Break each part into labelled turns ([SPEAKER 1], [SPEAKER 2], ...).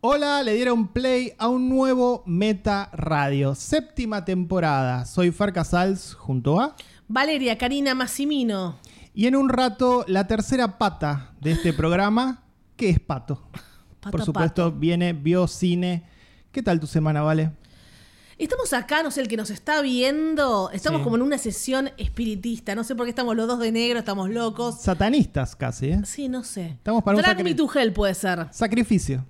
[SPEAKER 1] Hola, le dieron play a un nuevo Meta Radio, séptima temporada. Soy Far Casals junto a
[SPEAKER 2] Valeria Karina Massimino.
[SPEAKER 1] Y en un rato, la tercera pata de este programa, que es Pato.
[SPEAKER 2] Pata,
[SPEAKER 1] Por supuesto,
[SPEAKER 2] pato.
[SPEAKER 1] viene Biocine. ¿Qué tal tu semana, Vale?
[SPEAKER 2] Estamos acá, no sé, el que nos está viendo, estamos
[SPEAKER 1] Sí.
[SPEAKER 2] como en una sesión espiritista. No sé por qué estamos los dos de negro, estamos locos.
[SPEAKER 1] Satanistas casi, ¿eh?
[SPEAKER 2] Sí, no sé.
[SPEAKER 1] Estamos para un
[SPEAKER 2] Drag
[SPEAKER 1] sacri-
[SPEAKER 2] me to hell puede ser.
[SPEAKER 1] Sacrificio.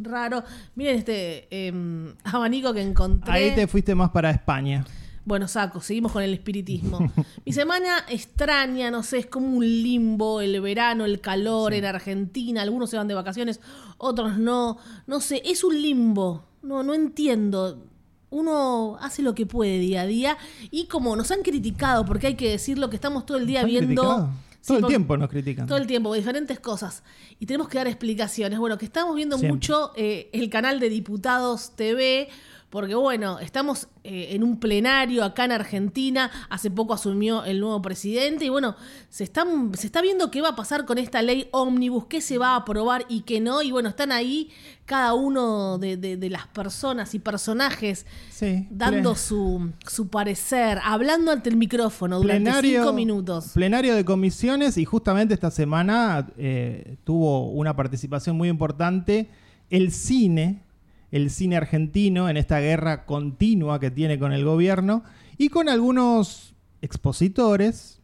[SPEAKER 2] Raro. Miren este em, abanico que encontré.
[SPEAKER 1] Ahí te fuiste más para España.
[SPEAKER 2] Bueno, saco, seguimos con el espiritismo. Mi semana extraña, no sé, es como un limbo, el verano, el calor en Argentina, algunos se van de vacaciones, otros no, no sé, es un limbo, no, no entiendo. Uno hace lo que puede día a día y como nos han criticado, porque hay que decirlo que estamos todo el día
[SPEAKER 1] ¿Nos han
[SPEAKER 2] viendo...
[SPEAKER 1] criticado?
[SPEAKER 2] Sí,
[SPEAKER 1] Todo el tiempo nos critican.
[SPEAKER 2] todo el tiempo, diferentes cosas. Y tenemos que dar explicaciones. Bueno, que estamos viendo
[SPEAKER 1] Siempre.
[SPEAKER 2] mucho eh, el canal de Diputados TV, porque bueno, estamos eh, en un plenario acá en Argentina. Hace poco asumió el nuevo presidente. Y bueno, se, están, se está viendo qué va a pasar con esta ley ómnibus, qué se va a aprobar y qué no. Y bueno, están ahí cada uno de, de- de las personas y personajes
[SPEAKER 1] Sí.
[SPEAKER 2] dando su, su parecer, hablando ante el micrófono durante cinco minutos.
[SPEAKER 1] Plenario de comisiones y justamente esta semana eh, tuvo una participación muy importante el cine, el cine argentino en esta guerra continua que tiene con el gobierno y con algunos expositores,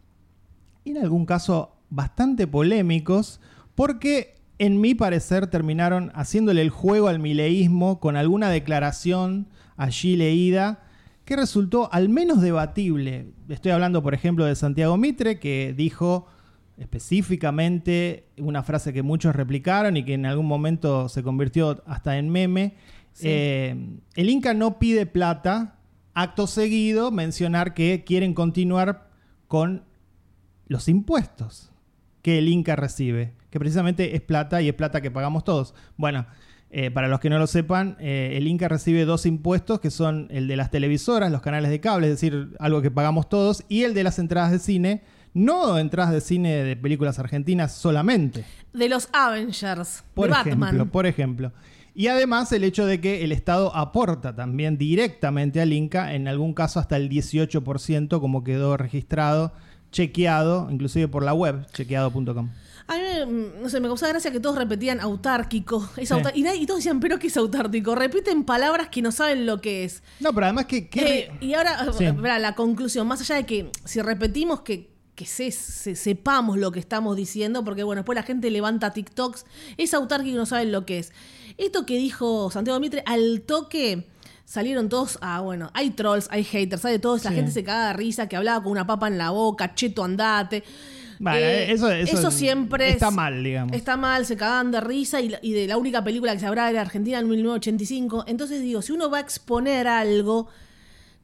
[SPEAKER 1] y en algún caso bastante polémicos, porque en mi parecer terminaron haciéndole el juego al mileísmo con alguna declaración allí leída que resultó al menos debatible. Estoy hablando, por ejemplo, de Santiago Mitre, que dijo específicamente una frase que muchos replicaron y que en algún momento se convirtió hasta en meme.
[SPEAKER 2] Sí.
[SPEAKER 1] Eh, el Inca no pide plata, acto seguido mencionar que quieren continuar con los impuestos que el Inca recibe, que precisamente es plata y es plata que pagamos todos. Bueno, eh, para los que no lo sepan, eh, el Inca recibe dos impuestos que son el de las televisoras, los canales de cable, es decir, algo que pagamos todos, y el de las entradas de cine, no entradas de cine de películas argentinas solamente.
[SPEAKER 2] De los Avengers,
[SPEAKER 1] Por
[SPEAKER 2] de
[SPEAKER 1] ejemplo,
[SPEAKER 2] Batman.
[SPEAKER 1] por ejemplo. Y además el hecho de que el Estado aporta también directamente al Inca, en algún caso hasta el 18%, como quedó registrado, chequeado, inclusive por la web, chequeado.com.
[SPEAKER 2] A mí, me- no sé, me causaba gracia que todos repetían autárquico. Es
[SPEAKER 1] Sí.
[SPEAKER 2] autar- y, nadie- y todos decían, ¿pero qué es autárquico? Repiten palabras que no saben lo que es.
[SPEAKER 1] No, pero además que... que-
[SPEAKER 2] Eh, y ahora,
[SPEAKER 1] Sí.
[SPEAKER 2] verá, la conclusión, más allá de que si repetimos que, que se- se- sepamos lo que estamos diciendo, porque bueno, después la gente levanta TikToks, es autárquico y no saben lo que es. Esto que dijo Santiago Mitre, al toque salieron todos a, bueno, hay trolls, hay haters, hay de todo, la
[SPEAKER 1] Sí.
[SPEAKER 2] gente se caga de risa, que hablaba con una papa en la boca, cheto andate.
[SPEAKER 1] Bueno,
[SPEAKER 2] Eh,
[SPEAKER 1] eso, eso,
[SPEAKER 2] siempre
[SPEAKER 1] está
[SPEAKER 2] es-
[SPEAKER 1] mal, digamos.
[SPEAKER 2] Está mal, se cagaban de risa y, y de la única película que se habrá era Argentina en 1985. Entonces digo, si uno va a exponer algo,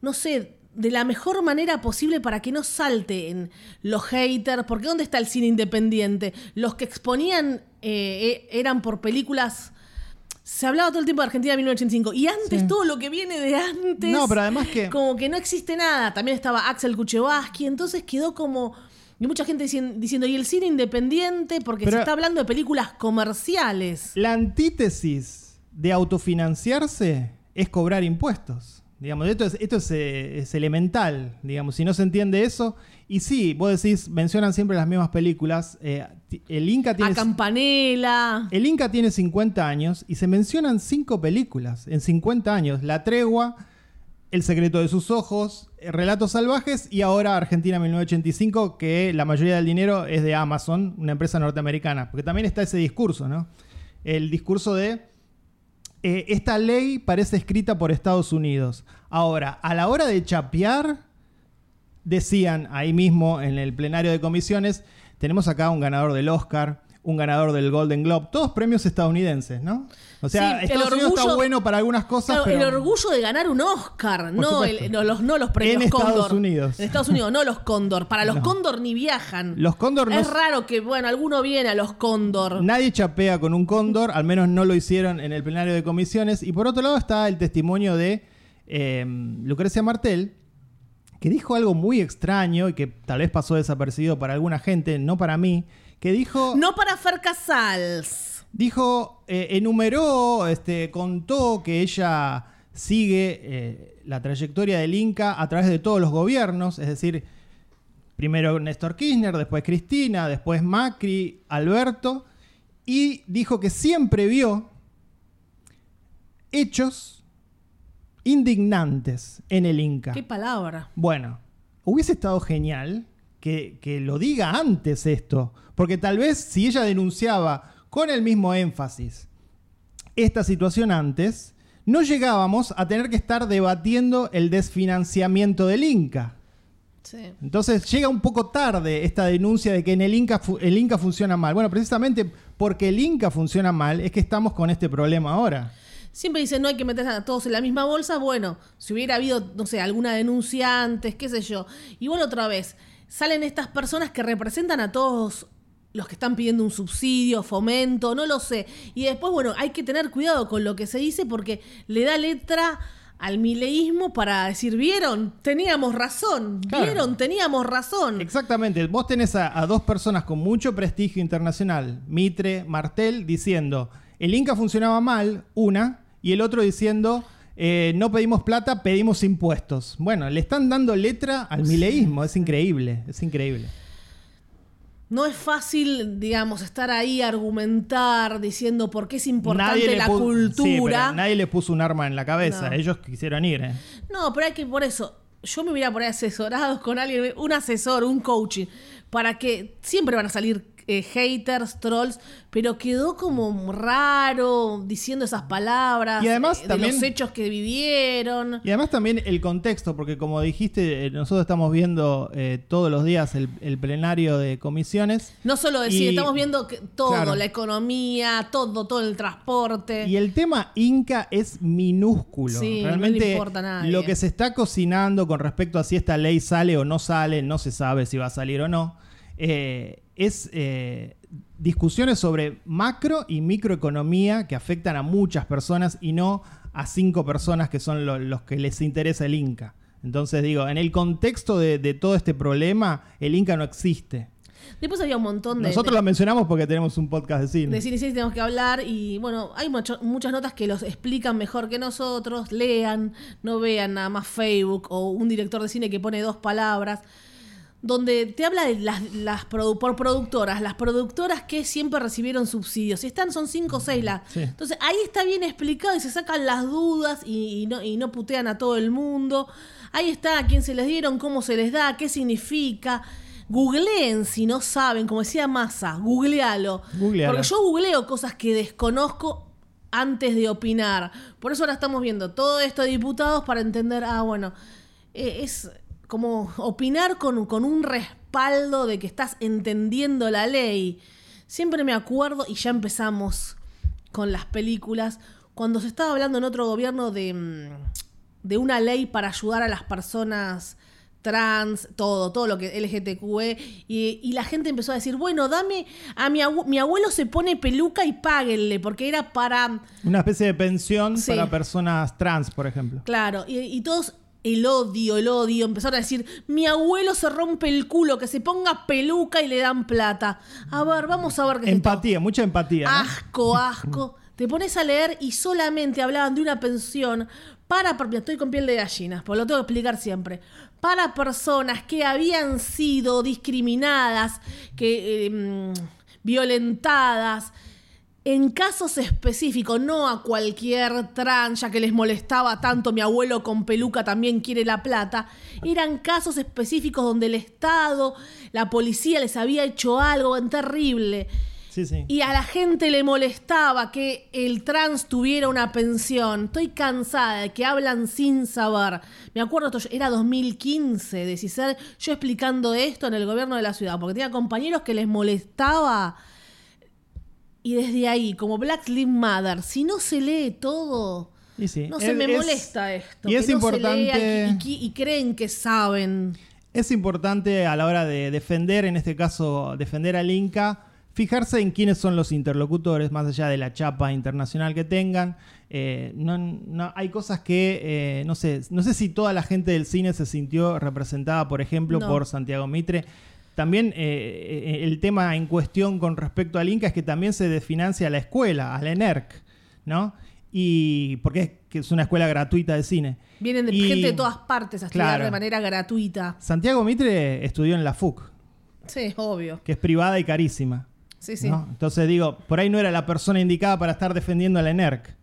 [SPEAKER 2] no sé, de la mejor manera posible para que no salten los haters, porque ¿dónde está el cine independiente? Los que exponían eh, eh, eran por películas... Se hablaba todo el tiempo de Argentina en 1985 y antes
[SPEAKER 1] Sí.
[SPEAKER 2] todo lo que viene de antes...
[SPEAKER 1] No, pero además que-
[SPEAKER 2] Como que no existe nada. También estaba Axel Kuchevaski, entonces quedó como... Y mucha gente dicien- diciendo, ¿y el cine independiente? Porque
[SPEAKER 1] Pero-
[SPEAKER 2] se está hablando de películas comerciales.
[SPEAKER 1] La antítesis de autofinanciarse es cobrar impuestos. Digamos, esto es, esto es, eh, es elemental, digamos, si no se entiende eso. Y sí, vos decís, mencionan siempre las mismas películas. eh, el Inca tiene...
[SPEAKER 2] A Campanella.
[SPEAKER 1] El Inca tiene 50 años y se mencionan cinco películas en 50 años. La Tregua, El secreto de sus ojos, Relatos salvajes y ahora Argentina 1985, que la mayoría del dinero es de Amazon, una empresa norteamericana. Porque también está ese discurso, ¿no? El discurso de eh, esta ley parece escrita por Estados Unidos. Ahora, a la hora de chapear, decían ahí mismo en el plenario de comisiones, tenemos acá un ganador del Oscar, un ganador del Golden Globe, todos premios estadounidenses, ¿no? O sea,
[SPEAKER 2] Sí, el
[SPEAKER 1] Estados Unidos está
[SPEAKER 2] orgullo-
[SPEAKER 1] bueno para algunas cosas,
[SPEAKER 2] Claro,
[SPEAKER 1] pero
[SPEAKER 2] El orgullo de ganar un Oscar, no, el- no, los, no los premios
[SPEAKER 1] En Estados
[SPEAKER 2] Cóndor.
[SPEAKER 1] Unidos.
[SPEAKER 2] En Estados Unidos, no los Cóndor. Para los
[SPEAKER 1] No.
[SPEAKER 2] Cóndor ni viajan.
[SPEAKER 1] los Cóndor no
[SPEAKER 2] es raro que, bueno, alguno viene a los Cóndor.
[SPEAKER 1] Nadie chapea con un cóndor, al menos no lo hicieron en el plenario de comisiones. Y por otro lado está el testimonio de eh, Lucrecia Martel, que dijo algo muy extraño y que tal vez pasó desapercibido para alguna gente, no para mí, que dijo...
[SPEAKER 2] No para Fer Casals.
[SPEAKER 1] Dijo, eh, enumeró, este, contó que ella sigue eh, la trayectoria del Inca a través de todos los gobiernos, es decir, primero Néstor Kirchner, después Cristina, después Macri, Alberto, y dijo que siempre vio hechos indignantes en el Inca.
[SPEAKER 2] Qué palabra.
[SPEAKER 1] Bueno, hubiese estado genial que, que lo diga antes esto, porque tal vez si ella denunciaba con el mismo énfasis esta situación antes, no llegábamos a tener que estar debatiendo el desfinanciamiento del Inca.
[SPEAKER 2] Sí.
[SPEAKER 1] Entonces llega un poco tarde esta denuncia de que en el Inca, el Inca funciona mal. Bueno, precisamente porque el Inca funciona mal es que estamos con este problema ahora.
[SPEAKER 2] Siempre dicen no hay que meter a todos en la misma bolsa. Bueno, si hubiera habido, no sé, alguna denuncia antes, qué sé yo. Igual otra vez, salen estas personas que representan a todos los que están pidiendo un subsidio, fomento, no lo sé. Y después, bueno, hay que tener cuidado con lo que se dice porque le da letra al mileísmo para decir, vieron, teníamos razón,
[SPEAKER 1] Claro.
[SPEAKER 2] vieron, teníamos razón.
[SPEAKER 1] Exactamente, vos tenés a, a dos personas con mucho prestigio internacional, Mitre, Martel, diciendo, el Inca funcionaba mal, una, y el otro diciendo, eh, no pedimos plata, pedimos impuestos. Bueno, le están dando letra al mileísmo, es increíble, es increíble.
[SPEAKER 2] No es fácil, digamos, estar ahí, argumentar, diciendo por qué es importante la cultura.
[SPEAKER 1] Sí, nadie le puso un arma en la cabeza,
[SPEAKER 2] No.
[SPEAKER 1] ellos quisieron ir. ¿eh?
[SPEAKER 2] No, pero hay que, por eso, yo me hubiera por ahí asesorado con alguien, un asesor, un coaching, para que siempre van a salir eh, haters, trolls, pero quedó como raro diciendo esas palabras
[SPEAKER 1] Y además
[SPEAKER 2] eh, de
[SPEAKER 1] también-
[SPEAKER 2] los hechos que vivieron.
[SPEAKER 1] Y además también el contexto, porque como dijiste, eh, nosotros estamos viendo todos los días el, el plenario de comisiones.
[SPEAKER 2] No solo decir,
[SPEAKER 1] Y-
[SPEAKER 2] estamos viendo que todo,
[SPEAKER 1] Claro.
[SPEAKER 2] la economía, todo, todo el transporte.
[SPEAKER 1] Y el tema Inca es minúsculo.
[SPEAKER 2] Sí, no le
[SPEAKER 1] Realmente
[SPEAKER 2] importa a nadie.
[SPEAKER 1] lo que se está cocinando con respecto a si esta ley sale o no sale, no se sabe si va a salir o no, eh, es eh, discusiones sobre macro y microeconomía que afectan a muchas personas y no a cinco personas que son lo- los que les interesa el Inca. Entonces digo, en el contexto de, de todo este problema, el Inca no existe.
[SPEAKER 2] Después había un montón de...
[SPEAKER 1] Nosotros
[SPEAKER 2] de-
[SPEAKER 1] lo mencionamos porque tenemos un podcast de cine.
[SPEAKER 2] De cine series tenemos que hablar y bueno, hay mucho- muchas notas que los explican mejor que nosotros, lean, no vean nada más Facebook o un director de cine que pone dos palabras, donde te habla de las, las produ- por productoras, las productoras que siempre recibieron subsidios, y están, son cinco o seis las.
[SPEAKER 1] Sí.
[SPEAKER 2] Entonces ahí está bien explicado y se sacan las dudas y, y no, y no putean a todo el mundo. Ahí está a quién se les dieron, cómo se les da, qué significa. Googleen si no saben, como decía Massa, googlealo.
[SPEAKER 1] Googlealo.
[SPEAKER 2] Porque yo googleo cosas que desconozco antes de opinar. Por eso ahora estamos viendo todo esto de diputados para entender, ah, bueno, eh, es como opinar con, con un respaldo de que estás entendiendo la ley. Siempre me acuerdo, y ya empezamos con las películas, cuando se estaba hablando en otro gobierno de, mm, de una ley para ayudar a las personas trans, todo, todo lo que LGTQE, y, y la gente empezó a decir, bueno, dame, a mi, mi abuelo se pone peluca y páguenle, porque era para,
[SPEAKER 1] Una especie de pensión
[SPEAKER 2] Sí.
[SPEAKER 1] para personas trans, por ejemplo.
[SPEAKER 2] claro, y, y todos, el odio, el odio, empezaron a decir, mi abuelo se rompe el culo, que se ponga peluca y le dan plata. A ver, vamos a ver qué es.
[SPEAKER 1] Empatía, mucha empatía. ¿no?
[SPEAKER 2] Asco, asco. Te pones a leer y solamente hablaban de una pensión para, estoy con piel de gallinas, pues lo tengo que explicar siempre, para personas que habían sido discriminadas, que eh, mm, violentadas, en casos específicos, no a cualquier trans, ya que les molestaba tanto, mi abuelo con peluca también quiere la plata, eran casos específicos donde el Estado, la policía les había hecho algo terrible.
[SPEAKER 1] Sí, sí.
[SPEAKER 2] Y a la gente le molestaba que el trans tuviera una pensión. Estoy cansada de que hablan sin saber. Me acuerdo, esto era 2015, de Cicer, yo explicando esto en el gobierno de la ciudad, porque tenía compañeros que les molestaba. Y desde ahí, como Black Lives Matter, si no se lee todo,
[SPEAKER 1] Y sí.
[SPEAKER 2] no se
[SPEAKER 1] Es-
[SPEAKER 2] me
[SPEAKER 1] es-
[SPEAKER 2] molesta esto.
[SPEAKER 1] Y
[SPEAKER 2] que
[SPEAKER 1] es
[SPEAKER 2] no
[SPEAKER 1] importante.
[SPEAKER 2] se lea y, y- y creen que saben.
[SPEAKER 1] Es importante a la hora de defender, en este caso, defender al Inca, fijarse en quiénes son los interlocutores, más allá de la chapa internacional que tengan. Eh, no, no- hay cosas que, eh, no sé, no sé si toda la gente del cine se sintió representada, por ejemplo,
[SPEAKER 2] No.
[SPEAKER 1] por Santiago Mitre. También eh, eh, el tema en cuestión con respecto al Inca es que también se desfinancia a la escuela, a la ENERC, ¿no? Y porque es, que es una escuela gratuita de cine.
[SPEAKER 2] Vienen de
[SPEAKER 1] Y-
[SPEAKER 2] gente de todas partes a estudiar
[SPEAKER 1] Claro.
[SPEAKER 2] de manera gratuita.
[SPEAKER 1] Santiago Mitre estudió en la FUC,
[SPEAKER 2] Sí, obvio.
[SPEAKER 1] que es privada y carísima.
[SPEAKER 2] Sí, sí.
[SPEAKER 1] ¿no? Entonces digo, por ahí no era la persona indicada para estar defendiendo a la ENERC.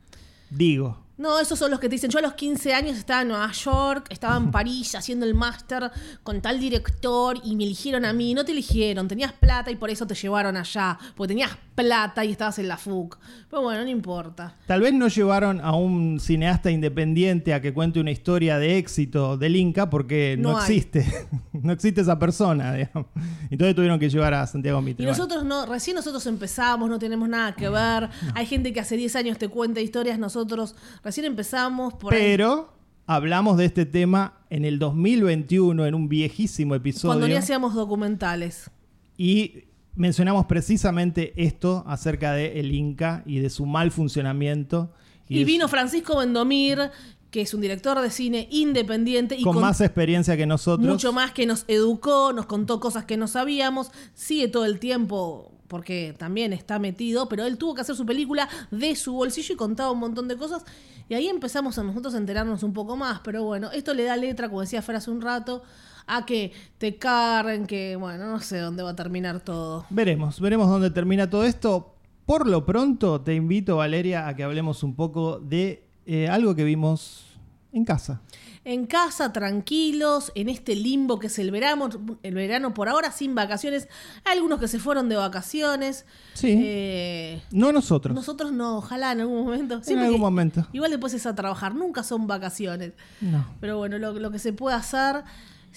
[SPEAKER 1] Digo.
[SPEAKER 2] No, esos son los que te dicen, yo a los 15 años estaba en Nueva York, estaba en París haciendo el máster con tal director y me eligieron a mí. No te eligieron, tenías plata y por eso te llevaron allá, porque tenías plata y estabas en la FUC. Pero bueno, no importa.
[SPEAKER 1] Tal vez no llevaron a un cineasta independiente a que cuente una historia de éxito del Inca porque no, existe. no existe esa persona, digamos. Entonces tuvieron que llevar a Santiago Mitre.
[SPEAKER 2] Y nosotros no, recién nosotros empezamos, no tenemos nada que ver. Hay gente que hace 10 años te cuenta historias, nosotros recién empezamos por ahí.
[SPEAKER 1] pero hablamos de este tema en el 2021 en un viejísimo episodio
[SPEAKER 2] Cuando ni hacíamos documentales.
[SPEAKER 1] y mencionamos precisamente esto acerca de el Inca y de su mal funcionamiento.
[SPEAKER 2] Y,
[SPEAKER 1] su-
[SPEAKER 2] vino Francisco Bendomir, que es un director de cine independiente y
[SPEAKER 1] con,
[SPEAKER 2] con
[SPEAKER 1] más experiencia que nosotros.
[SPEAKER 2] mucho más que nos educó, nos contó cosas que no sabíamos, sigue todo el tiempo porque también está metido, pero él tuvo que hacer su película de su bolsillo y contaba un montón de cosas. Y ahí empezamos a nosotros a enterarnos un poco más, pero bueno, esto le da letra, como decía Fer hace un rato, a que te carren, que bueno, no sé dónde va a terminar todo.
[SPEAKER 1] Veremos, veremos dónde termina todo esto. Por lo pronto, te invito, Valeria, a que hablemos un poco de eh, algo que vimos en casa.
[SPEAKER 2] En casa, tranquilos, en este limbo que es el verano, el verano por ahora sin vacaciones. Hay algunos que se fueron de vacaciones.
[SPEAKER 1] Sí.
[SPEAKER 2] Eh,
[SPEAKER 1] No nosotros.
[SPEAKER 2] nosotros no, ojalá en algún momento.
[SPEAKER 1] en
[SPEAKER 2] Siempre
[SPEAKER 1] algún
[SPEAKER 2] que-
[SPEAKER 1] momento.
[SPEAKER 2] Igual después es a trabajar, nunca son vacaciones.
[SPEAKER 1] No.
[SPEAKER 2] Pero bueno, lo, lo que se puede hacer.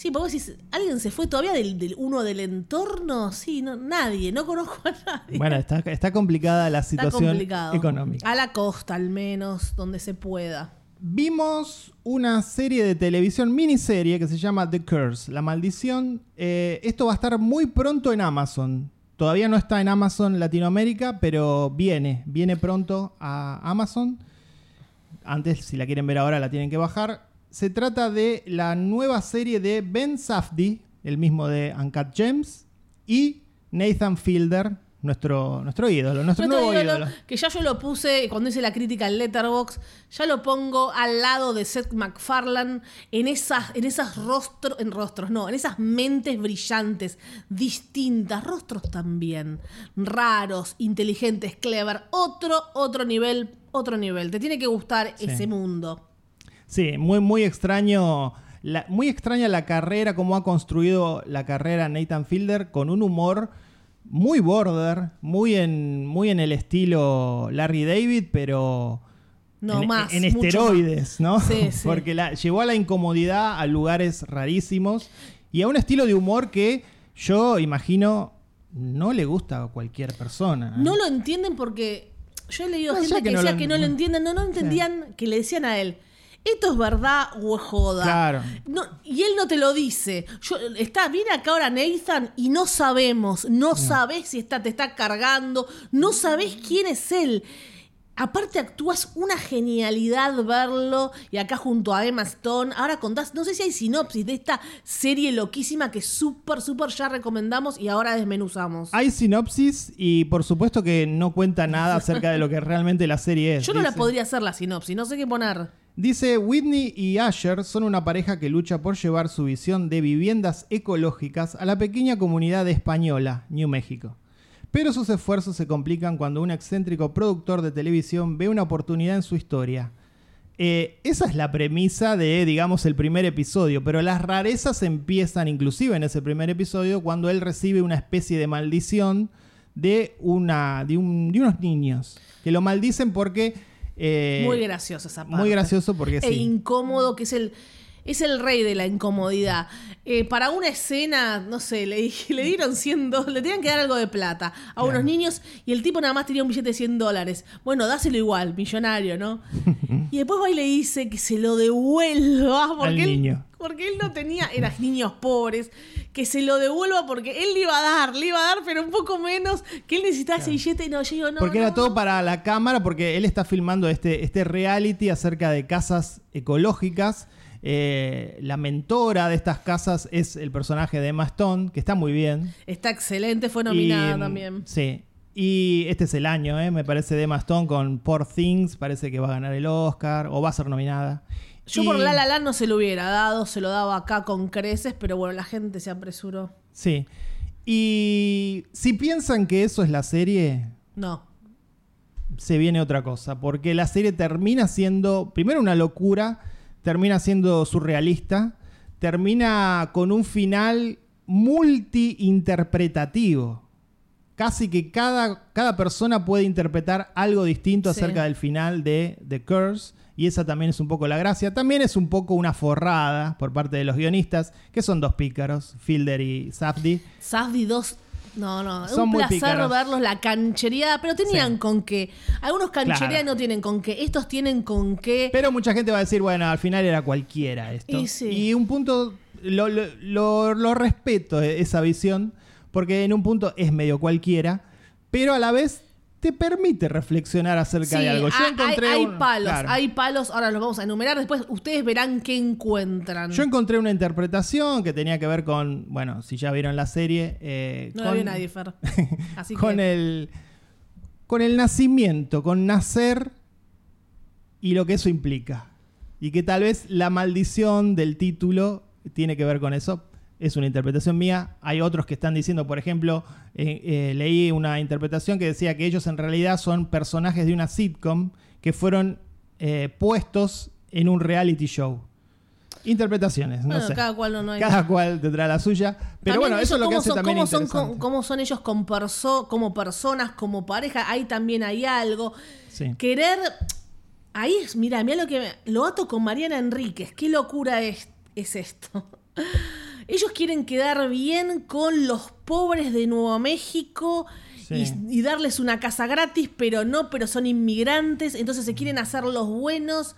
[SPEAKER 2] Sí, porque decís, ¿alguien se fue todavía del, del- uno del entorno? Sí, no, nadie, no conozco a nadie.
[SPEAKER 1] Bueno, está, está complicada la
[SPEAKER 2] Está
[SPEAKER 1] situación
[SPEAKER 2] complicado.
[SPEAKER 1] económica.
[SPEAKER 2] A la costa, al menos, donde se pueda.
[SPEAKER 1] Vimos una serie de televisión, miniserie, que se llama The Curse, La Maldición. Eh, esto va a estar muy pronto en Amazon. Todavía no está en Amazon Latinoamérica, pero viene, viene pronto a Amazon. Antes, si la quieren ver ahora, la tienen que bajar. Se trata de la nueva serie de Ben Safdie, el mismo de Uncut Gems, y Nathan Fielder, nuestro, nuestro ídolo, nuestro
[SPEAKER 2] Nuestro
[SPEAKER 1] nuevo
[SPEAKER 2] ídolo,
[SPEAKER 1] ídolo.
[SPEAKER 2] Que ya yo lo puse cuando hice la crítica al Letterbox, ya lo pongo al lado de Seth MacFarlane en esas, en esas rostros, en rostros, no, en esas mentes brillantes, distintas, rostros también, raros, inteligentes, clever, otro, otro nivel, otro nivel. Te tiene que gustar
[SPEAKER 1] Sí.
[SPEAKER 2] ese mundo.
[SPEAKER 1] Sí, muy, muy extraño. la- muy extraña la carrera, cómo ha construido la carrera Nathan Fielder con un humor muy border, muy en, muy en el estilo Larry David, pero
[SPEAKER 2] No
[SPEAKER 1] en,
[SPEAKER 2] más.
[SPEAKER 1] en esteroides, ¿no?
[SPEAKER 2] Sí, sí.
[SPEAKER 1] Porque la, llevó a la incomodidad a lugares rarísimos y a un estilo de humor que yo imagino no le gusta a cualquier persona. ¿eh?
[SPEAKER 2] No lo entienden porque yo he leído
[SPEAKER 1] No,
[SPEAKER 2] gente que,
[SPEAKER 1] que no
[SPEAKER 2] decía
[SPEAKER 1] lo-
[SPEAKER 2] que no lo entienden, no, no entendían que le decían a él. Esto es verdad o es joda.
[SPEAKER 1] Claro.
[SPEAKER 2] No, y él no te lo dice. Yo, está, viene acá ahora Nathan y no sabemos, no, sabes si está, te está cargando, no sabes quién es él. Aparte actúas una genialidad verlo y acá junto a Emma Stone. Ahora contás, no sé si hay sinopsis de esta serie loquísima que súper, súper ya recomendamos y ahora desmenuzamos.
[SPEAKER 1] Hay sinopsis y por supuesto que no cuenta nada acerca de lo que realmente la serie es.
[SPEAKER 2] Yo no la podría hacer la sinopsis, no sé qué poner.
[SPEAKER 1] Dice, Whitney y Asher son una pareja que lucha por llevar su visión de viviendas ecológicas a la pequeña comunidad española, New México. Pero sus esfuerzos se complican cuando un excéntrico productor de televisión ve una oportunidad en su historia. Eh, esa es la premisa de, digamos, el primer episodio, pero las rarezas empiezan inclusive en ese primer episodio cuando él recibe una especie de maldición de, una, de, un- de unos niños, que lo maldicen porque... eh,
[SPEAKER 2] Muy gracioso esa parte.
[SPEAKER 1] muy gracioso porque
[SPEAKER 2] E
[SPEAKER 1] sí.
[SPEAKER 2] incómodo, que es el, es el rey de la incomodidad. Eh, para una escena, no sé, le, le dieron 100 dólares, le tenían que dar algo de plata a unos niños y el tipo nada más tenía un billete de 100 dólares. Bueno, dáselo igual, millonario, ¿no? y después va y le dice que se lo devuelva. Porque
[SPEAKER 1] Al
[SPEAKER 2] él. Porque él no tenía, eran niños pobres, que se lo devuelva porque él le iba a dar, le iba a dar, pero un poco menos, que él necesitaba ese billete. No, yo digo, no.
[SPEAKER 1] porque
[SPEAKER 2] no,
[SPEAKER 1] era todo
[SPEAKER 2] no.
[SPEAKER 1] para la cámara, porque él está filmando este, este reality acerca de casas ecológicas. Eh, la mentora de estas casas es el personaje de Emma Stone, que está muy bien.
[SPEAKER 2] Está excelente, fue nominada
[SPEAKER 1] Y, mm,
[SPEAKER 2] también.
[SPEAKER 1] Sí. Y este es el año, ¿eh? me parece, de Emma Stone con Poor Things. Parece que va a ganar el Oscar o va a ser nominada.
[SPEAKER 2] Yo
[SPEAKER 1] Y-
[SPEAKER 2] por La La no se lo hubiera dado, se lo daba acá con creces, pero bueno, la gente se apresuró.
[SPEAKER 1] Sí. Y si piensan que eso es la serie,
[SPEAKER 2] No.
[SPEAKER 1] se viene otra cosa. Porque la serie termina siendo, primero, una locura, termina siendo surrealista, termina con un final multi-interpretativo. Casi que cada, cada persona puede interpretar algo distinto
[SPEAKER 2] Sí.
[SPEAKER 1] acerca del final de The Curse. Y esa también es un poco la gracia. También es un poco una forrada por parte de los guionistas, que son dos pícaros, Fielder y Safdie.
[SPEAKER 2] Safdie 2. No, no, es un placer
[SPEAKER 1] pícaros.
[SPEAKER 2] verlos, la canchereada, pero tenían
[SPEAKER 1] Sí.
[SPEAKER 2] con qué. Algunos cancherean
[SPEAKER 1] Claro.
[SPEAKER 2] y no tienen con qué, estos tienen con qué.
[SPEAKER 1] Pero mucha gente va a decir, bueno, al final era cualquiera esto.
[SPEAKER 2] Y sí.
[SPEAKER 1] un punto, lo, lo- lo- lo respeto e- esa visión, porque en un punto es medio cualquiera, pero a la vez te permite reflexionar acerca
[SPEAKER 2] Sí,
[SPEAKER 1] de algo. Yo
[SPEAKER 2] hay,
[SPEAKER 1] encontré
[SPEAKER 2] hay
[SPEAKER 1] un-
[SPEAKER 2] palos,
[SPEAKER 1] claro.
[SPEAKER 2] hay palos, ahora los vamos a enumerar, después ustedes verán qué encuentran.
[SPEAKER 1] Yo encontré una interpretación que tenía que ver con, bueno, si ya vieron la serie, eh,
[SPEAKER 2] no
[SPEAKER 1] con,
[SPEAKER 2] la vio nadie, Fer. Así
[SPEAKER 1] con
[SPEAKER 2] que,
[SPEAKER 1] el con el nacimiento, con nacer y lo que eso implica. Y que tal vez la maldición del título tiene que ver con eso. Es una interpretación mía. Hay otros que están diciendo, por ejemplo, eh, eh, leí una interpretación que decía que ellos en realidad son personajes de una sitcom que fueron eh, puestos en un reality show. Interpretaciones, no
[SPEAKER 2] bueno,
[SPEAKER 1] sé.
[SPEAKER 2] cada cual no, hay.
[SPEAKER 1] Cada cual tendrá la suya. Pero
[SPEAKER 2] También
[SPEAKER 1] bueno, eso es lo que hace
[SPEAKER 2] son,
[SPEAKER 1] también
[SPEAKER 2] cómo son, cómo son ellos con perso- como personas, como pareja, ahí también hay algo.
[SPEAKER 1] Sí.
[SPEAKER 2] Querer. Ahí es, mira, mira lo que. me- Lo ato con Mariana Enríquez. Qué locura es, es esto. Ellos quieren quedar bien con los pobres de Nuevo México
[SPEAKER 1] Sí.
[SPEAKER 2] y, y darles una casa gratis, pero no, pero son inmigrantes, entonces se quieren hacer los buenos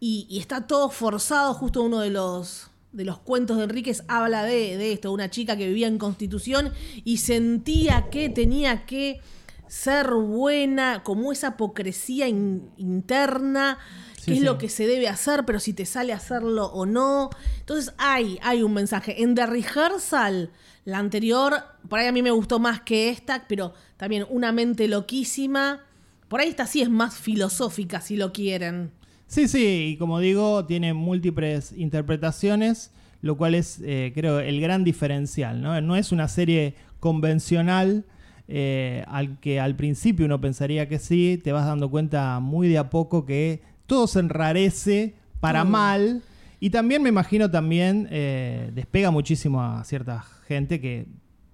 [SPEAKER 2] y, y está todo forzado. Justo uno de los, de los cuentos de Enríquez habla de, de esto, una chica que vivía en Constitución y sentía que tenía que ser buena, como esa apocresía in- interna,
[SPEAKER 1] Sí,
[SPEAKER 2] qué es lo que se debe hacer, pero si te sale hacerlo o no. Entonces hay, hay un mensaje. En The Rehearsal, la anterior, por ahí a mí me gustó más que esta, pero también una mente loquísima. Por ahí esta sí es más filosófica, si lo quieren.
[SPEAKER 1] Sí, sí, y como digo, tiene múltiples interpretaciones, lo cual es, eh, creo, el gran diferencial. No, no es una serie convencional eh, al que al principio uno pensaría que sí, te vas dando cuenta muy de a poco que todo se enrarece para mal. Y también me imagino también eh, despega muchísimo a cierta gente que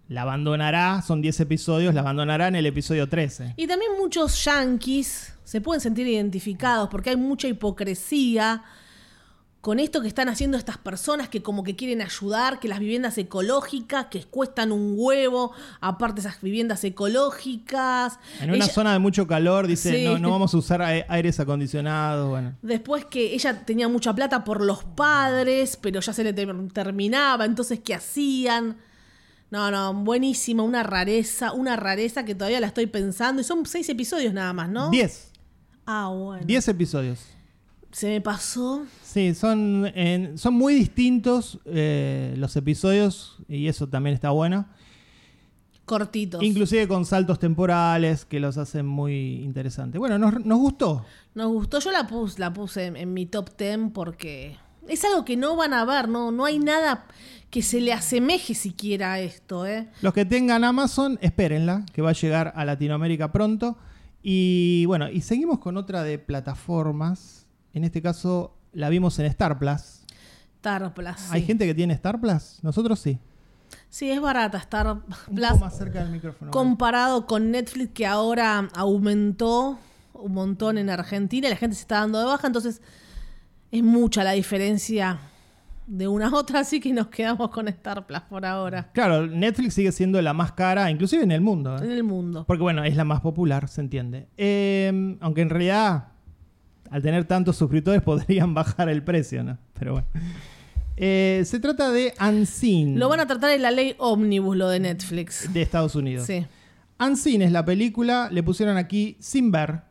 [SPEAKER 1] la abandonará, son 10 episodios, la abandonará en el episodio 13.
[SPEAKER 2] Y también muchos yankees se pueden sentir identificados porque hay mucha hipocresía con esto que están haciendo estas personas que como que quieren ayudar, que las viviendas ecológicas, que cuestan un huevo, aparte esas viviendas ecológicas.
[SPEAKER 1] En una
[SPEAKER 2] Ella-
[SPEAKER 1] zona de mucho calor, dice,
[SPEAKER 2] Sí.
[SPEAKER 1] no, no vamos a usar aires acondicionados, bueno.
[SPEAKER 2] Después que ella tenía mucha plata por los padres, pero ya se le ter- terminaba, entonces ¿qué hacían? No, no, buenísima, una rareza, una rareza que todavía la estoy pensando. Y son seis episodios nada más, ¿no?
[SPEAKER 1] 10.
[SPEAKER 2] Ah, bueno.
[SPEAKER 1] 10 episodios.
[SPEAKER 2] Se me pasó.
[SPEAKER 1] Sí, son, en- son muy distintos eh, los episodios y eso también está bueno.
[SPEAKER 2] Cortitos.
[SPEAKER 1] Inclusive con saltos temporales que los hacen muy interesantes. Bueno, nos, nos gustó.
[SPEAKER 2] Nos gustó, yo la puse, la puse en, en mi top 10 porque es algo que no van a ver, no, no hay nada que se le asemeje siquiera a esto, ¿eh?
[SPEAKER 1] Los que tengan Amazon, espérenla, que va a llegar a Latinoamérica pronto. Y bueno, y seguimos con otra de plataformas. En este caso la vimos en Star Plus.
[SPEAKER 2] Star Plus.
[SPEAKER 1] ¿Hay
[SPEAKER 2] sí.
[SPEAKER 1] gente que tiene Star Plus? Nosotros sí.
[SPEAKER 2] Sí, es barata Star
[SPEAKER 1] Un
[SPEAKER 2] Plus
[SPEAKER 1] poco más cerca del micrófono.
[SPEAKER 2] comparado con Netflix que ahora aumentó un montón en Argentina y la gente se está dando de baja, entonces es mucha la diferencia de una a otra, así que nos quedamos con Star Plus por ahora
[SPEAKER 1] Claro, Netflix sigue siendo la más cara, inclusive en el mundo. ¿eh?
[SPEAKER 2] en el mundo.
[SPEAKER 1] Porque bueno, es la más popular, se entiende. Eh, aunque en realidad, al tener tantos suscriptores, podrían bajar el precio, ¿no? Pero bueno. Eh, se trata de Unseen.
[SPEAKER 2] Lo van a tratar en la ley Omnibus, lo de Netflix.
[SPEAKER 1] De Estados Unidos.
[SPEAKER 2] Sí.
[SPEAKER 1] Unseen es la película, le pusieron aquí Sin ver.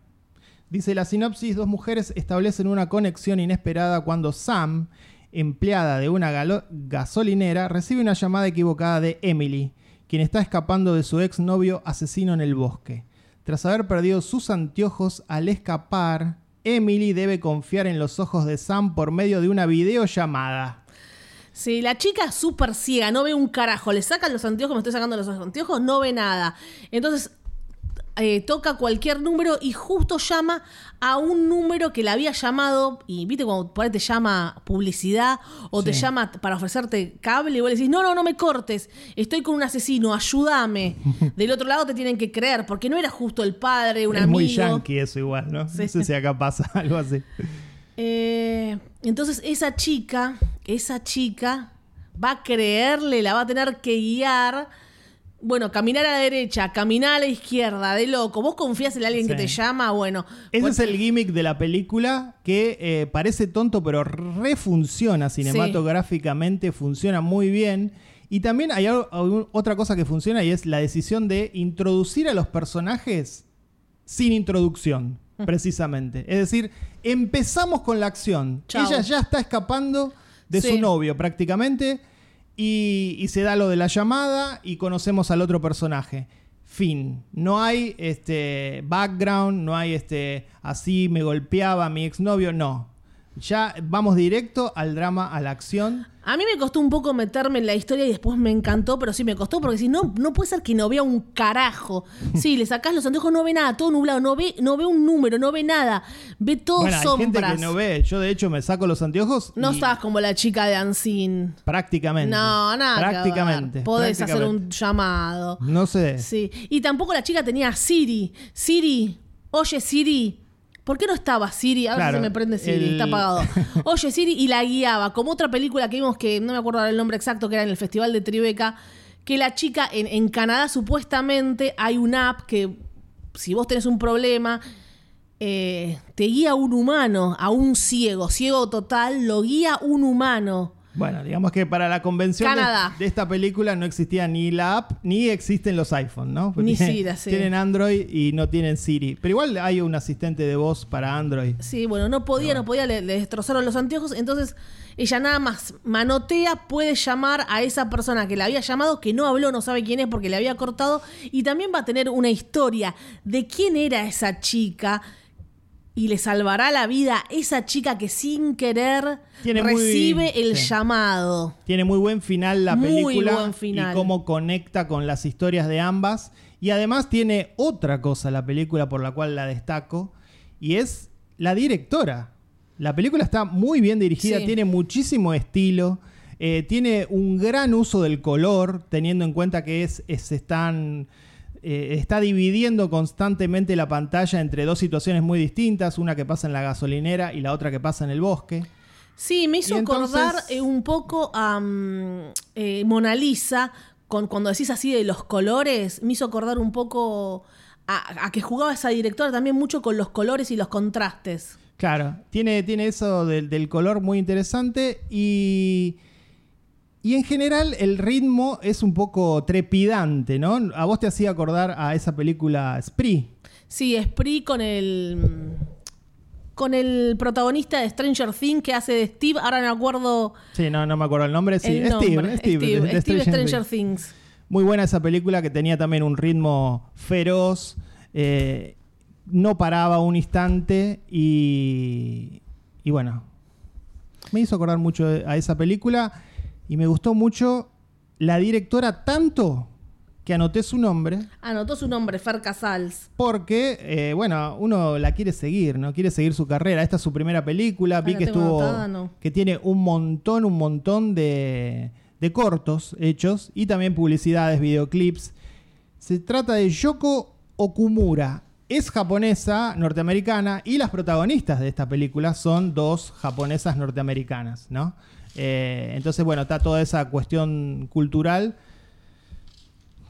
[SPEAKER 1] Dice la sinopsis, dos mujeres establecen una conexión inesperada cuando Sam, empleada de una gasolinera, recibe una llamada equivocada de Emily, quien está escapando de su exnovio asesino en el bosque. Tras haber perdido sus anteojos al escapar, Emily debe confiar en los ojos de Sam por medio de una videollamada.
[SPEAKER 2] Sí, la chica es súper ciega, no ve un carajo. Le sacan los anteojos, me estoy sacando los anteojos, no ve nada. Entonces eh, toca cualquier número y justo llama a un número que le había llamado. Y viste, cuando por ahí te llama publicidad o te llama para ofrecerte cable, y vos le decís: No, no, no me cortes, estoy con un asesino, ayúdame. Del otro lado te tienen que creer, porque no era justo el padre, un
[SPEAKER 1] es
[SPEAKER 2] amigo.
[SPEAKER 1] muy yankee eso igual, ¿no?
[SPEAKER 2] Sí.
[SPEAKER 1] No sé si acá pasa algo así.
[SPEAKER 2] Eh, entonces esa chica, esa chica va a creerle, la va a tener que guiar. Bueno, caminar a la derecha, caminar a la izquierda, de loco. ¿Vos confías en alguien que te llama? Bueno,
[SPEAKER 1] Ese
[SPEAKER 2] pues-
[SPEAKER 1] es el gimmick de la película que eh, parece tonto, pero refunciona cinematográficamente, funciona muy bien. Y también hay algo- otra cosa que funciona y es la decisión de introducir a los personajes sin introducción,
[SPEAKER 2] Mm.
[SPEAKER 1] precisamente. Es decir, empezamos con la acción.
[SPEAKER 2] Chau.
[SPEAKER 1] Ella ya está escapando de
[SPEAKER 2] Sí.
[SPEAKER 1] su novio prácticamente y, se da lo de la llamada y conocemos al otro personaje. Fin. No hay este background, no hay este así me golpeaba mi exnovio, no. Ya vamos directo al drama, a la acción.
[SPEAKER 2] A mí me costó un poco meterme en la historia y después me encantó, pero sí me costó porque si no, no puede ser que no vea un carajo. Sí, le sacás los anteojos, no ve nada, todo nublado, no ve, no ve un número, no ve nada, ve todo
[SPEAKER 1] Bueno, hay
[SPEAKER 2] sombras.
[SPEAKER 1] gente que no ve. Yo de hecho me saco los anteojos.
[SPEAKER 2] No
[SPEAKER 1] y
[SPEAKER 2] estás como la chica de Ancin.
[SPEAKER 1] Prácticamente.
[SPEAKER 2] No, nada.
[SPEAKER 1] Prácticamente.
[SPEAKER 2] Podés hacer un llamado.
[SPEAKER 1] No sé.
[SPEAKER 2] Sí. Y tampoco la chica tenía Siri. Siri, oye Siri. ¿Por qué no estaba Siri? Ahora
[SPEAKER 1] Claro,
[SPEAKER 2] se me prende Siri,
[SPEAKER 1] el-
[SPEAKER 2] está apagado. Oye Siri y la guiaba. Como otra película que vimos que no me acuerdo el nombre exacto, que era en el Festival de Tribeca, que la chica en, en Canadá supuestamente hay una app que si vos tenés un problema, eh, te guía un humano, a un ciego, ciego total, lo guía un humano.
[SPEAKER 1] Bueno, digamos que para la convención de, esta película no existía ni la app ni existen los iPhone, ¿no?
[SPEAKER 2] Ni Siri, sí.
[SPEAKER 1] Tienen Android y no tienen Siri. Pero igual hay un asistente de voz para Android.
[SPEAKER 2] Sí, bueno, no podía, no podía, le, le destrozaron los anteojos, entonces ella nada más manotea, puede llamar a esa persona que la había llamado, que no habló, no sabe quién es porque le había cortado, y también va a tener una historia de quién era esa chica y le salvará la vida esa chica que sin querer
[SPEAKER 1] Tiene muy-
[SPEAKER 2] recibe el
[SPEAKER 1] sí.
[SPEAKER 2] llamado.
[SPEAKER 1] Tiene muy buen final la
[SPEAKER 2] Muy
[SPEAKER 1] película
[SPEAKER 2] buen final.
[SPEAKER 1] y cómo conecta con las historias de ambas. Y además tiene otra cosa la película por la cual la destaco y es la directora. La película está muy bien dirigida,
[SPEAKER 2] Sí.
[SPEAKER 1] tiene muchísimo estilo, eh, tiene un gran uso del color, teniendo en cuenta que es, es- están, eh, está dividiendo constantemente la pantalla entre dos situaciones muy distintas, una que pasa en la gasolinera y la otra que pasa en el bosque.
[SPEAKER 2] Sí, me hizo
[SPEAKER 1] entonces-
[SPEAKER 2] acordar eh, un poco a eh, Mona Lisa, con, cuando decís así de los colores, me hizo acordar un poco a, a que jugaba esa directora también mucho con los colores y los contrastes.
[SPEAKER 1] Claro, tiene, tiene eso del, del color muy interesante y, y en general el ritmo es un poco trepidante, ¿no? A vos te hacía acordar a esa película Spree.
[SPEAKER 2] Sí, Spree con el con el protagonista de Stranger Things que hace de Steve, ahora no me acuerdo
[SPEAKER 1] Sí, no, no me acuerdo el nombre. Sí,
[SPEAKER 2] el
[SPEAKER 1] Steve,
[SPEAKER 2] nombre.
[SPEAKER 1] Steve,
[SPEAKER 2] Steve,
[SPEAKER 1] de- de
[SPEAKER 2] Steve
[SPEAKER 1] Stranger
[SPEAKER 2] Stranger
[SPEAKER 1] Things.
[SPEAKER 2] Things.
[SPEAKER 1] Muy buena esa película que tenía también un ritmo feroz. eh, no paraba un instante y, y bueno, me hizo acordar mucho a esa película y me gustó mucho la directora tanto que anoté su nombre
[SPEAKER 2] Anotó su nombre, Fer Casals.
[SPEAKER 1] porque, eh, bueno, uno la quiere seguir, ¿no? Quiere seguir su carrera. Esta es su primera película. Vi
[SPEAKER 2] la
[SPEAKER 1] que estuvo.
[SPEAKER 2] no.
[SPEAKER 1] que tiene un montón, un montón de, de cortos hechos y también publicidades, videoclips. Se trata de Yoko Okumura. Es japonesa, norteamericana, y las protagonistas de esta película son dos japonesas norteamericanas, ¿no? Eh, entonces, bueno, está toda esa cuestión cultural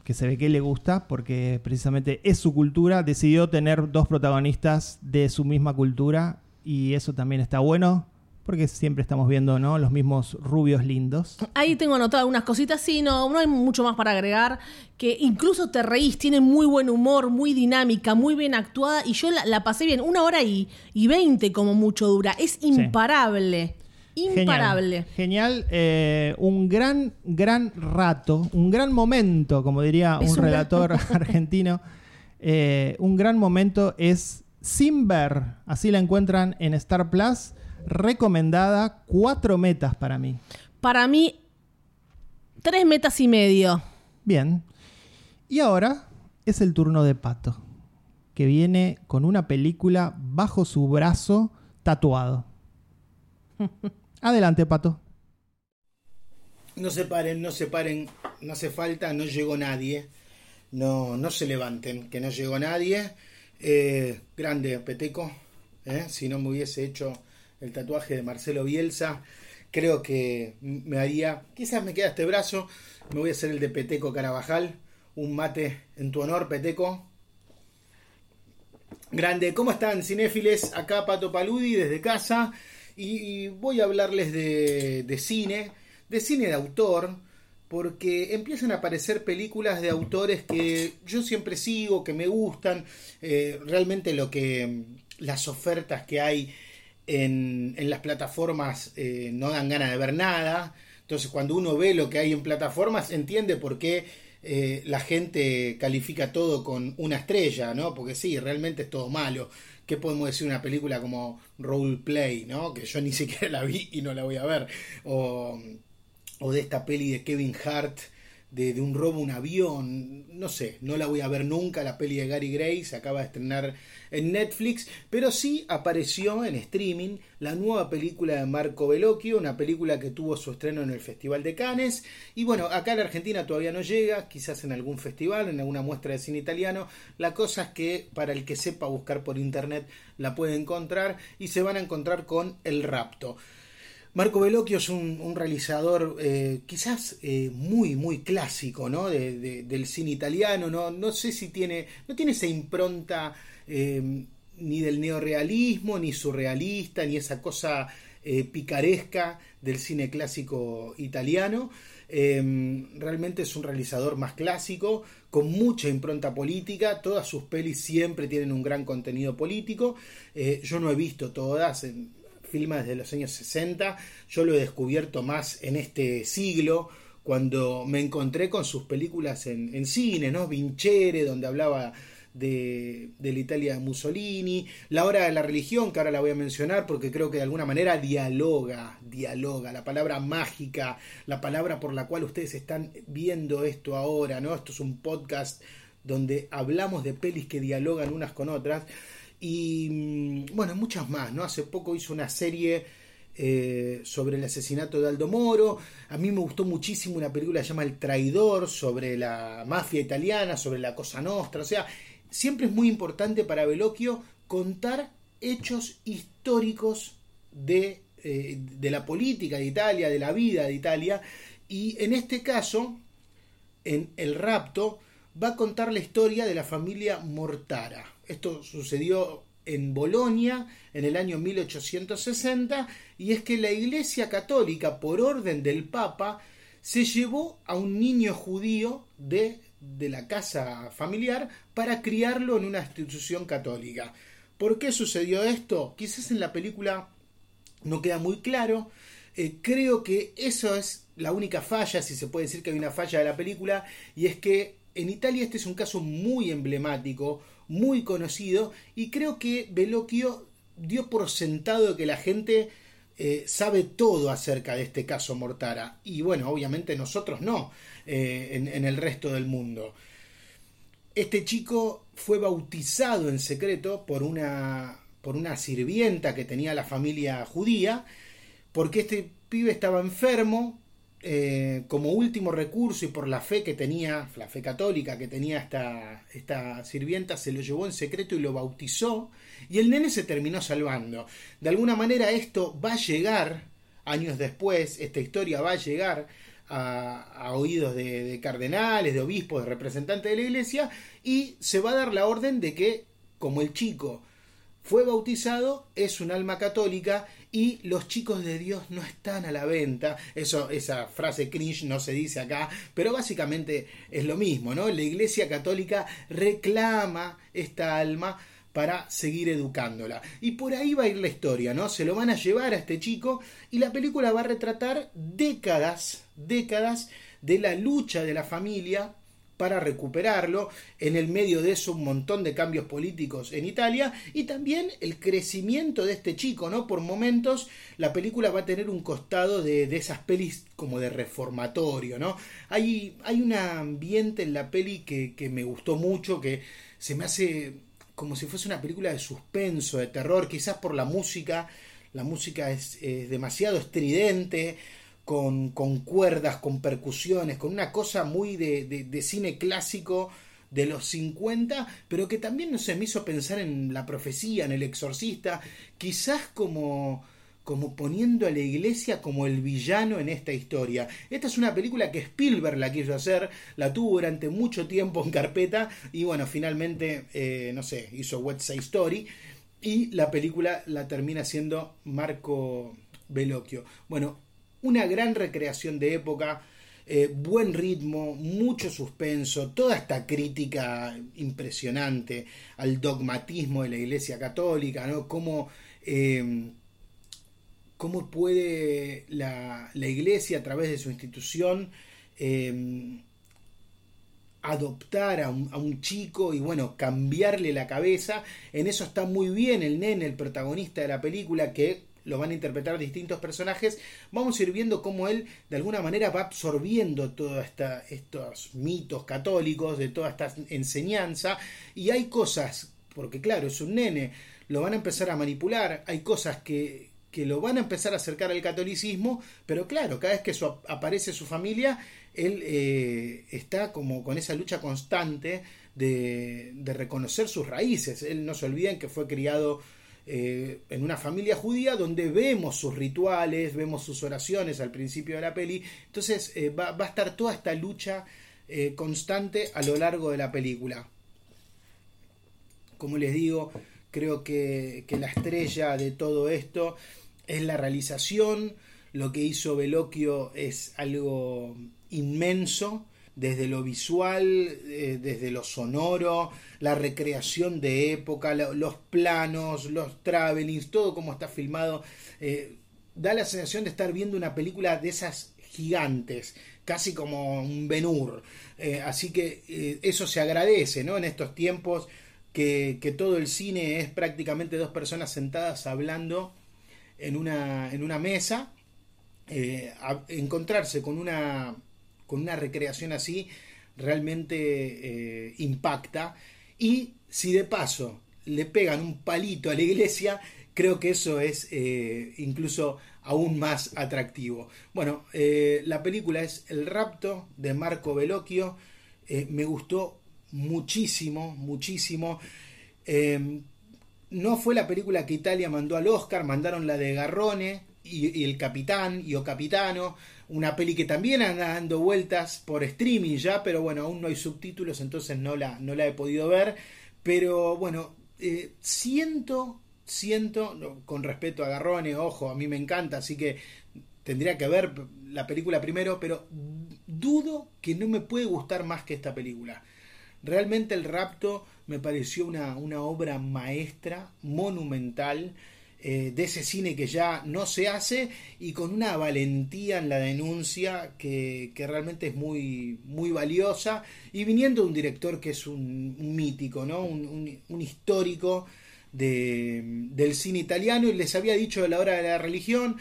[SPEAKER 1] que se ve que le gusta porque precisamente es su cultura, decidió tener dos protagonistas de su misma cultura y eso también está bueno porque siempre estamos viendo ¿no? los mismos rubios lindos.
[SPEAKER 2] Ahí tengo anotadas algunas cositas, sí, no, no hay mucho más para agregar, que incluso te reís, tiene muy buen humor, muy dinámica, muy bien actuada, y yo la, la pasé bien, una hora y, y veinte como mucho dura, es imparable. Imparable.
[SPEAKER 1] Genial. eh, un gran, gran rato, un gran momento, como diría un relator argentino. eh, un gran momento es Sin Ver. Así la encuentran en Star Plus. Recomendada. Cuatro metas para mí.
[SPEAKER 2] Para mí, tres metas y medio.
[SPEAKER 1] Bien. Y ahora es el turno de Pato, que viene con una película bajo su brazo tatuado. Adelante, Pato.
[SPEAKER 3] No se paren, no se paren, no hace falta, no llegó nadie. No, no se levanten, que no llegó nadie. Eh, grande Peteco, ¿eh? si no me hubiese hecho el tatuaje de Marcelo Bielsa, creo que me haría, quizás me queda este brazo, me voy a hacer el de Peteco Carabajal, un mate en tu honor, Peteco. Grande, ¿cómo están cinéfiles? Acá Pato Paludi desde casa y, voy a hablarles de, de cine, de cine de autor, porque empiezan a aparecer películas de autores que yo siempre sigo, que me gustan, eh, realmente lo que las ofertas que hay en, en las plataformas eh, no dan ganas de ver nada, entonces cuando uno ve lo que hay en plataformas entiende por qué eh, la gente califica todo con una estrella, ¿no? Porque sí, realmente es todo malo. ¿Qué podemos decir de una película como Role Play, ¿no? Que yo ni siquiera la vi y no la voy a ver. O, o de esta peli de Kevin Hart, de, de un robo a un avión. No sé, no la voy a ver nunca. La peli de Gary Gray se acaba de estrenar en Netflix, pero sí apareció en streaming la nueva película de Marco Bellocchio, una película que tuvo su estreno en el Festival de Cannes. Y bueno, acá en Argentina todavía no llega, quizás en algún festival, en alguna muestra de cine italiano. La cosa es que para el que sepa buscar por internet la puede encontrar y se van a encontrar con El Rapto. Marco Bellocchio es un, realizador eh, quizás eh, muy, muy clásico ¿no? de, de, del cine italiano. ¿no? no sé si tiene, no tiene esa impronta eh, ni del neorealismo, ni surrealista, ni esa cosa picaresca del cine clásico italiano. Realmente es un realizador más clásico, con mucha impronta política. Todas sus pelis siempre tienen un gran contenido político. Yo no he visto todas. Filma desde los años 60, yo lo he descubierto más en este siglo, cuando me encontré con sus películas en, en cine, ¿no? Vincere, donde hablaba de, de, la Italia de Mussolini, La hora de la religión, que ahora la voy a mencionar porque creo que de alguna manera dialoga, dialoga, la palabra mágica, la palabra por la cual ustedes están viendo esto ahora, ¿no? Esto es un podcast donde hablamos de pelis que dialogan unas con otras y bueno, muchas más, ¿no? Hace poco hizo una serie eh, sobre el asesinato de Aldo Moro. A mí me gustó muchísimo una película que se llama El Traidor, sobre la mafia italiana, sobre la Cosa Nostra. O sea, siempre es muy importante para Bellocchio contar hechos históricos de, eh, de la política de Italia, de la vida de Italia. Y en este caso, en El Rapto, va a contar la historia de la familia Mortara. Esto sucedió en Bolonia en el año 1860 y es que la Iglesia Católica, por orden del Papa, se llevó a un niño judío de, de la casa familiar para criarlo en una institución católica. ¿Por qué sucedió esto? Quizás en la película no queda muy claro. Eh, creo que eso es la única falla, si se puede decir que hay una falla de la película, y es que en Italia este es un caso muy emblemático, muy conocido y creo que Bellocchio dio por sentado que la gente eh, sabe todo acerca de este caso Mortara y bueno, obviamente nosotros no eh, en, en, el resto del mundo. Este chico fue bautizado en secreto por una, por una sirvienta que tenía la familia judía porque este pibe estaba enfermo eh, como último recurso y por la fe que tenía, la fe católica que tenía esta, esta sirvienta, se lo llevó en secreto y lo bautizó y el nene se terminó salvando. De alguna manera esto va a llegar años después, esta historia va a llegar a, oídos de, de cardenales, de obispos, de representantes de la iglesia y se va a dar la orden de que como el chico fue bautizado, es un alma católica y los chicos de Dios no están a la venta. Eso, esa frase cringe no se dice acá, pero básicamente es lo mismo, ¿no? La Iglesia Católica reclama esta alma para seguir educándola. Y por ahí va a ir la historia, ¿no? Se lo van a llevar a este chico y la película va a retratar décadas, décadas de la lucha de la familia para recuperarlo. En el medio de eso un montón de cambios políticos en Italia y también el crecimiento de este chico, ¿no? Por momentos la película va a tener un costado de, esas pelis como de reformatorio, ¿no? Hay, hay un ambiente en la peli que, que me gustó mucho, que se me hace como si fuese una película de suspenso, de terror, quizás por la música. La música es, es demasiado estridente, con, con, cuerdas, con percusiones, con una cosa muy de, de, cine clásico de los 50, pero que también no se me hizo pensar en la profecía, en el exorcista, quizás como, como poniendo a la iglesia como el villano en esta historia. Esta es una película que Spielberg la quiso hacer, la tuvo durante mucho tiempo en carpeta y bueno, finalmente, eh, no sé, hizo West Side Story y la película la termina siendo Marco Bellocchio. Bueno, una gran recreación de época, eh, buen ritmo, mucho suspenso, toda esta crítica impresionante al dogmatismo de la Iglesia Católica, ¿no? Cómo, eh, cómo puede la, Iglesia a través de su institución eh, adoptar a un, a un, chico y bueno, cambiarle la cabeza. En eso está muy bien el nene, el protagonista de la película, que lo van a interpretar distintos personajes, vamos a ir viendo cómo él de alguna manera va absorbiendo todos estos mitos católicos, de toda esta enseñanza, y hay cosas, porque claro, es un nene, lo van a empezar a manipular, hay cosas que, que lo van a empezar a acercar al catolicismo, pero claro, cada vez que aparece su familia, él eh, está como con esa lucha constante de, de reconocer sus raíces, él no se olviden que fue criado eh, en una familia judía donde vemos sus rituales, vemos sus oraciones al principio de la peli. Entonces eh, va, a estar toda esta lucha eh, constante a lo largo de la película. Como les digo, creo que, que la estrella de todo esto es la realización. Lo que hizo Veloquio es algo inmenso desde lo visual, eh, desde lo sonoro, la recreación de época, los planos, los travelings, todo como está filmado, eh, da la sensación de estar viendo una película de esas gigantes, casi como un Benur. Eh, así que eso se agradece, ¿no? En estos tiempos que, que, todo el cine es prácticamente dos personas sentadas hablando en una, en una mesa. encontrarse con una con una recreación así realmente eh, impacta. Y si de paso le pegan un palito a la iglesia, creo que eso es eh, incluso aún más atractivo. Bueno, eh, la película es El rapto de Marco Bellocchio. me gustó muchísimo, muchísimo. no fue la película que Italia mandó al Oscar, mandaron la de Garrone y el Capitán y O Capitano una peli que también anda dando vueltas por streaming ya, pero bueno, aún no hay subtítulos, entonces no la, no la he podido ver. Pero bueno, eh, siento, siento, con respeto a Garrone, ojo, a mí me encanta, así que tendría que ver la película primero, pero dudo que no me puede gustar más que esta película. Realmente el rapto me pareció una, una obra maestra, monumental. Eh, de ese cine que ya no se hace y con una valentía en la denuncia que, realmente es muy, muy valiosa y viniendo de un director que es un, mítico, ¿no? un, histórico del cine italiano y les había dicho de la hora de la religión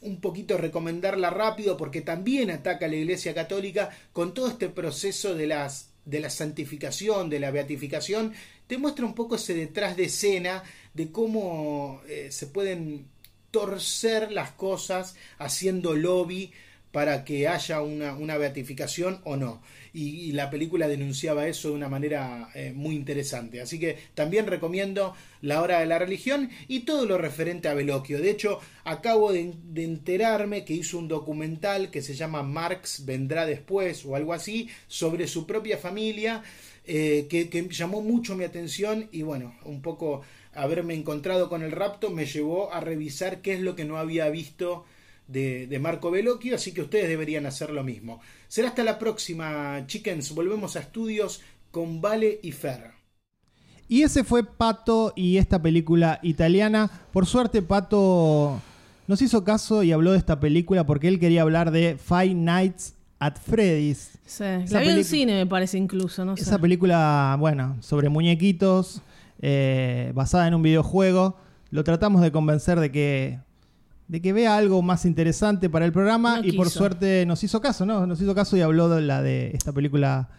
[SPEAKER 3] un poquito recomendarla rápido porque también ataca a la Iglesia Católica con todo este proceso de las de la santificación, de la beatificación, te muestra un poco ese detrás de escena de cómo eh, se pueden torcer las cosas haciendo lobby para que haya una, beatificación o no. Y, la película denunciaba eso de una manera eh, muy interesante. Así que también recomiendo La Hora de la Religión y todo lo referente a Veloquio. De hecho, acabo de, enterarme que hizo un documental que se llama Marx vendrá después o algo así sobre su propia familia. Eh, que, que llamó mucho mi atención y bueno, un poco haberme encontrado con el rapto me llevó a revisar qué es lo que no había visto de, Marco Bellocchio, así que ustedes deberían hacer lo mismo. Será hasta la próxima, chickens. Volvemos a estudios con Vale y Fer.
[SPEAKER 1] Y ese fue Pato y esta película italiana. Por suerte, Pato nos hizo caso y habló de esta película porque él quería hablar de Five Nights at Freddy's.
[SPEAKER 2] Sí.
[SPEAKER 1] Esa
[SPEAKER 2] La vi en cine, me parece incluso, no sé.
[SPEAKER 1] Esa película, bueno, sobre muñequitos, eh, basada en un videojuego. Lo tratamos de convencer de que, de que vea algo más interesante para el programa
[SPEAKER 2] No
[SPEAKER 1] y por suerte nos hizo caso, ¿no? Nos hizo caso y habló de la de esta película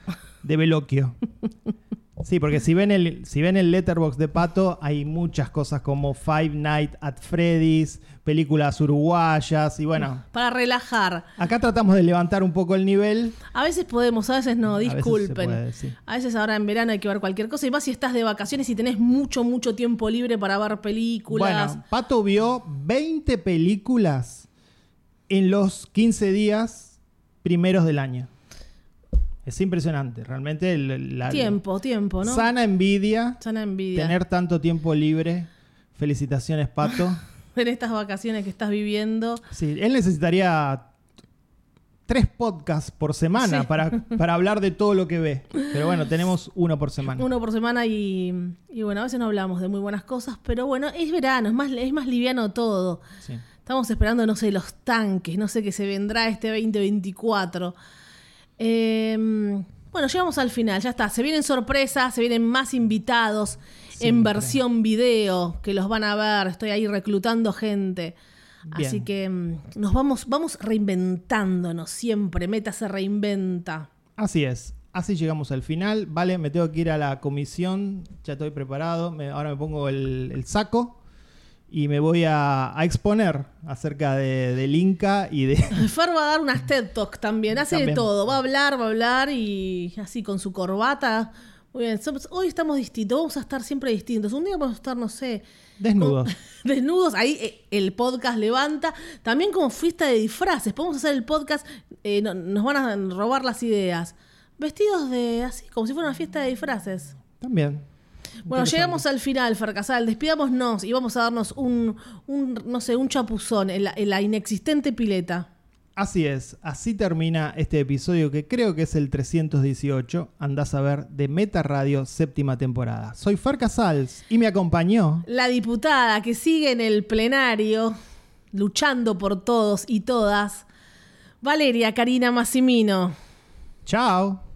[SPEAKER 1] de Veloquio. Sí, porque si ven el, si ven el letterbox de Pato, hay muchas cosas como Five Nights at Freddy's, películas uruguayas y bueno,
[SPEAKER 2] Para relajar.
[SPEAKER 1] acá tratamos de levantar un poco el nivel.
[SPEAKER 2] A veces podemos, a veces no,
[SPEAKER 1] A veces se
[SPEAKER 2] disculpen.
[SPEAKER 1] puede, sí.
[SPEAKER 2] A veces ahora en verano hay que ver cualquier cosa. Y más si estás de vacaciones y tenés mucho, mucho tiempo libre para ver películas.
[SPEAKER 1] Bueno, Pato vio 20 películas en los 15 días primeros del año. Es impresionante, realmente. el- la-
[SPEAKER 2] tiempo, tiempo, ¿no?
[SPEAKER 1] Sana envidia
[SPEAKER 2] Sana envidia.
[SPEAKER 1] tener tanto tiempo libre. Felicitaciones, Pato.
[SPEAKER 2] En estas vacaciones que estás viviendo.
[SPEAKER 1] Sí, él necesitaría tres podcasts por semana
[SPEAKER 2] Sí.
[SPEAKER 1] para, para hablar de todo lo que ve. Pero bueno, tenemos uno por semana.
[SPEAKER 2] Uno por semana y, y bueno, a veces no hablamos de muy buenas cosas, pero bueno, es verano, es más, es más liviano todo.
[SPEAKER 1] Sí.
[SPEAKER 2] Estamos esperando, no sé, los tanques, no sé qué se vendrá este 2024. Eh, bueno, llegamos al final, ya está. Se vienen sorpresas, se vienen más invitados en versión video que los van a ver. Estoy ahí reclutando gente.
[SPEAKER 1] Bien.
[SPEAKER 2] Así que mm, nos vamos, vamos reinventándonos siempre. Meta se reinventa.
[SPEAKER 1] Así es. Así llegamos al final. Vale, me tengo que ir a la comisión. Ya estoy preparado. Me- ahora me pongo el, el saco y me voy a, a exponer acerca de, del Inca y de.
[SPEAKER 2] Fer va a dar unas TED Talk también, hace de todo, va a hablar, va a hablar y así con su corbata. Muy bien, hoy estamos distintos, vamos a estar siempre distintos. Un día vamos a estar, no sé,
[SPEAKER 1] Desnudos.
[SPEAKER 2] desnudos, ahí eh, el podcast levanta. También como fiesta de disfraces, podemos hacer el podcast, eh, no- nos van a robar las ideas. Vestidos de así, como si fuera una fiesta de disfraces.
[SPEAKER 1] También.
[SPEAKER 2] Bueno, llegamos al final, Farcasal. Despidámonos y vamos a darnos un, un no sé, un chapuzón en la, en la inexistente pileta.
[SPEAKER 1] Así es. Así termina este episodio que creo que es el 318. Andás a ver de Meta Radio, séptima temporada. Soy Fer Casals y me acompañó.
[SPEAKER 2] La diputada que sigue en el plenario, luchando por todos y todas, Valeria Karina Massimino.
[SPEAKER 1] Chao.